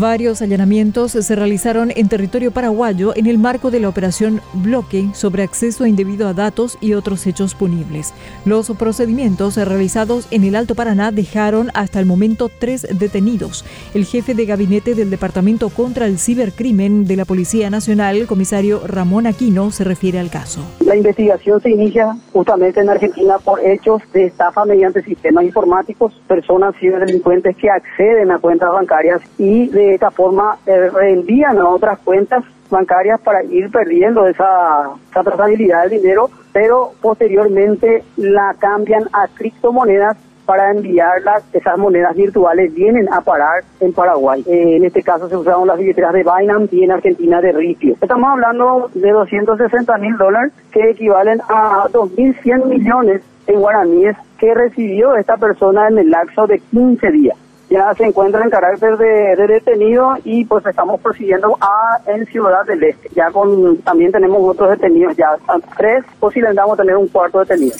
Varios allanamientos se realizaron en territorio paraguayo en el marco de la operación Bloque sobre acceso indebido a datos y otros hechos punibles. Los procedimientos realizados en el Alto Paraná dejaron hasta el momento tres detenidos. El jefe de gabinete del Departamento contra el Cibercrimen de la Policía Nacional, el comisario Ramón Aquino, se refiere al caso. La investigación se inicia justamente en Argentina por hechos de estafa mediante sistemas informáticos, personas ciberdelincuentes que acceden a cuentas bancarias y de de esta forma eh, reenvían a otras cuentas bancarias para ir perdiendo esa, esa trazabilidad del dinero, pero posteriormente la cambian a criptomonedas para enviarlas, esas monedas virtuales vienen a parar en Paraguay. Eh, en este caso se usaron las billeteras de Binance y en Argentina de Ripio. Estamos hablando de 260 mil dólares que equivalen a 2.100 millones en guaraníes que recibió esta persona en el lapso de 15 días ya se encuentra en carácter de, detenido y pues estamos prosiguiendo a en Ciudad del Este. Ya con también tenemos otros detenidos, ya tres, posiblemente vamos a tener un cuarto detenido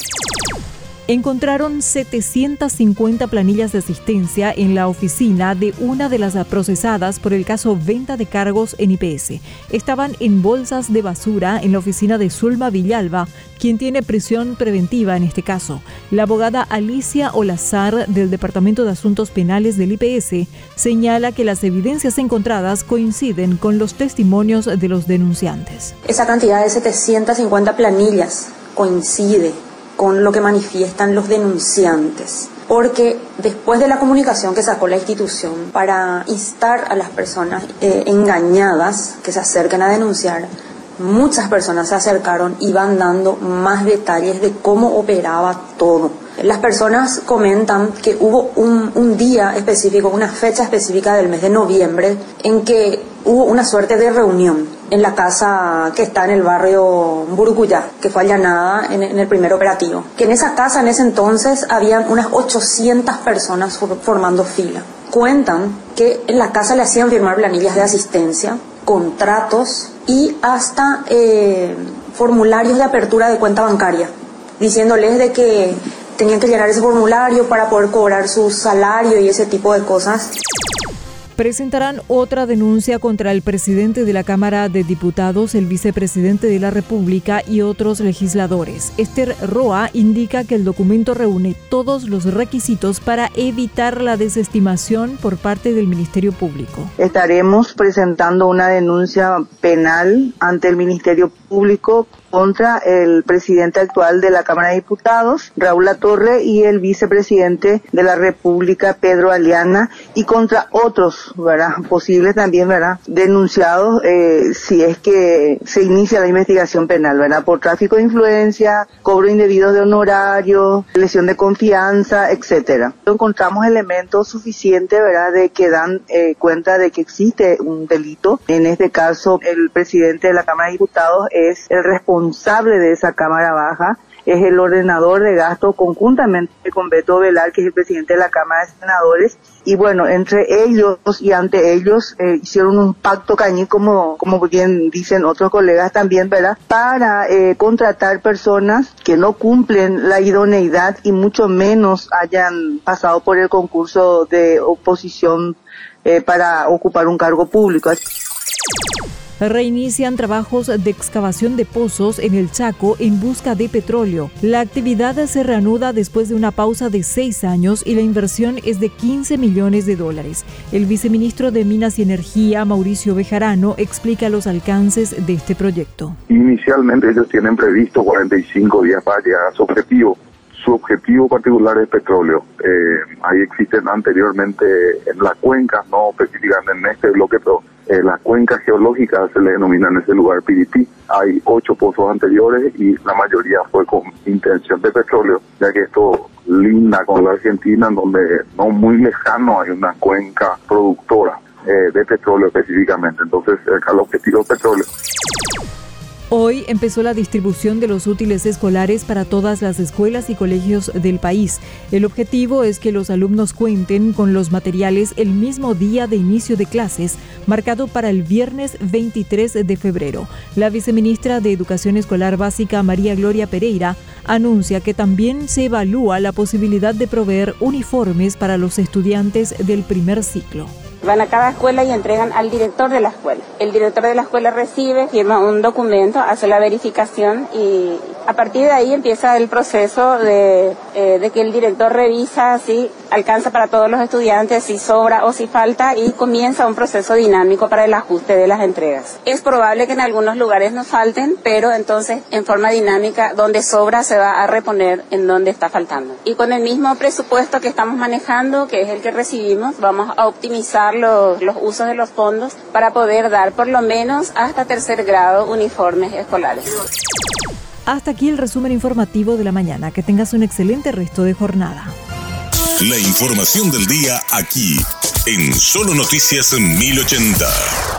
encontraron 750 planillas de asistencia en la oficina de una de las procesadas por el caso venta de cargos en IPS. Estaban en bolsas de basura en la oficina de Zulma Villalba, quien tiene prisión preventiva en este caso. La abogada Alicia Olazar del Departamento de Asuntos Penales del IPS señala que las evidencias encontradas coinciden con los testimonios de los denunciantes. Esa cantidad de 750 planillas coincide con lo que manifiestan los denunciantes. Porque después de la comunicación que sacó la institución para instar a las personas eh, engañadas que se acerquen a denunciar, muchas personas se acercaron y van dando más detalles de cómo operaba todo. Las personas comentan que hubo un, un, día específico, una fecha específica del mes de noviembre, en que hubo una suerte de reunión en la casa que está en el barrio Burucuyá, que fue allanada en, el primer operativo. Que en esa casa en ese entonces habían unas 800 personas formando fila. Cuentan que en la casa le hacían firmar planillas de asistencia, contratos y hasta eh, formularios de apertura de cuenta bancaria, diciéndoles de que tenían que llenar ese formulario para poder cobrar su salario y ese tipo de cosas presentarán otra denuncia contra el presidente de la Cámara de Diputados, el vicepresidente de la República y otros legisladores. Esther Roa indica que el documento reúne todos los requisitos para evitar la desestimación por parte del Ministerio Público. Estaremos presentando una denuncia penal ante el Ministerio Público contra el presidente actual de la Cámara de Diputados, Raúl Latorre, y el vicepresidente de la República, Pedro Aliana, y contra otros, ¿verdad? Posibles también, ¿verdad? Denunciados eh, si es que se inicia la investigación penal, ¿verdad? Por tráfico de influencia, cobro indebido de honorarios, lesión de confianza, etcétera. Encontramos elementos suficientes. De que dan eh, cuenta de que existe un delito. En este caso, el presidente de la Cámara de Diputados es el responsable de esa Cámara Baja es el ordenador de gasto conjuntamente con Beto Velar, que es el presidente de la Cámara de Senadores. Y bueno, entre ellos y ante ellos eh, hicieron un pacto cañí, como, como bien dicen otros colegas también, ¿verdad? Para eh, contratar personas que no cumplen la idoneidad y mucho menos hayan pasado por el concurso de oposición eh, para ocupar un cargo público reinician trabajos de excavación de pozos en el Chaco en busca de petróleo. La actividad se reanuda después de una pausa de seis años y la inversión es de 15 millones de dólares. El viceministro de Minas y Energía, Mauricio Bejarano, explica los alcances de este proyecto. Inicialmente ellos tienen previsto 45 días para llegar a su objetivo su objetivo particular es petróleo. Eh, ahí existen anteriormente en la cuenca, no específicamente en este bloque, pero eh, las cuencas geológicas se le denominan en ese lugar Piripí. Hay ocho pozos anteriores y la mayoría fue con intención de petróleo, ya que esto linda con la Argentina, en donde no muy lejano hay una cuenca productora eh, de petróleo específicamente. Entonces, el objetivo petróleo. Hoy empezó la distribución de los útiles escolares para todas las escuelas y colegios del país. El objetivo es que los alumnos cuenten con los materiales el mismo día de inicio de clases, marcado para el viernes 23 de febrero. La viceministra de Educación Escolar Básica, María Gloria Pereira, anuncia que también se evalúa la posibilidad de proveer uniformes para los estudiantes del primer ciclo. Van a cada escuela y entregan al director de la escuela. El director de la escuela recibe, firma un documento, hace la verificación y a partir de ahí empieza el proceso de, eh, de que el director revisa si alcanza para todos los estudiantes, si sobra o si falta y comienza un proceso dinámico para el ajuste de las entregas. Es probable que en algunos lugares nos falten, pero entonces en forma dinámica donde sobra se va a reponer en donde está faltando. Y con el mismo presupuesto que estamos manejando, que es el que recibimos, vamos a optimizar los, los usos de los fondos para poder dar por lo menos hasta tercer grado uniformes escolares. Hasta aquí el resumen informativo de la mañana. Que tengas un excelente resto de jornada. La información del día aquí, en Solo Noticias 1080.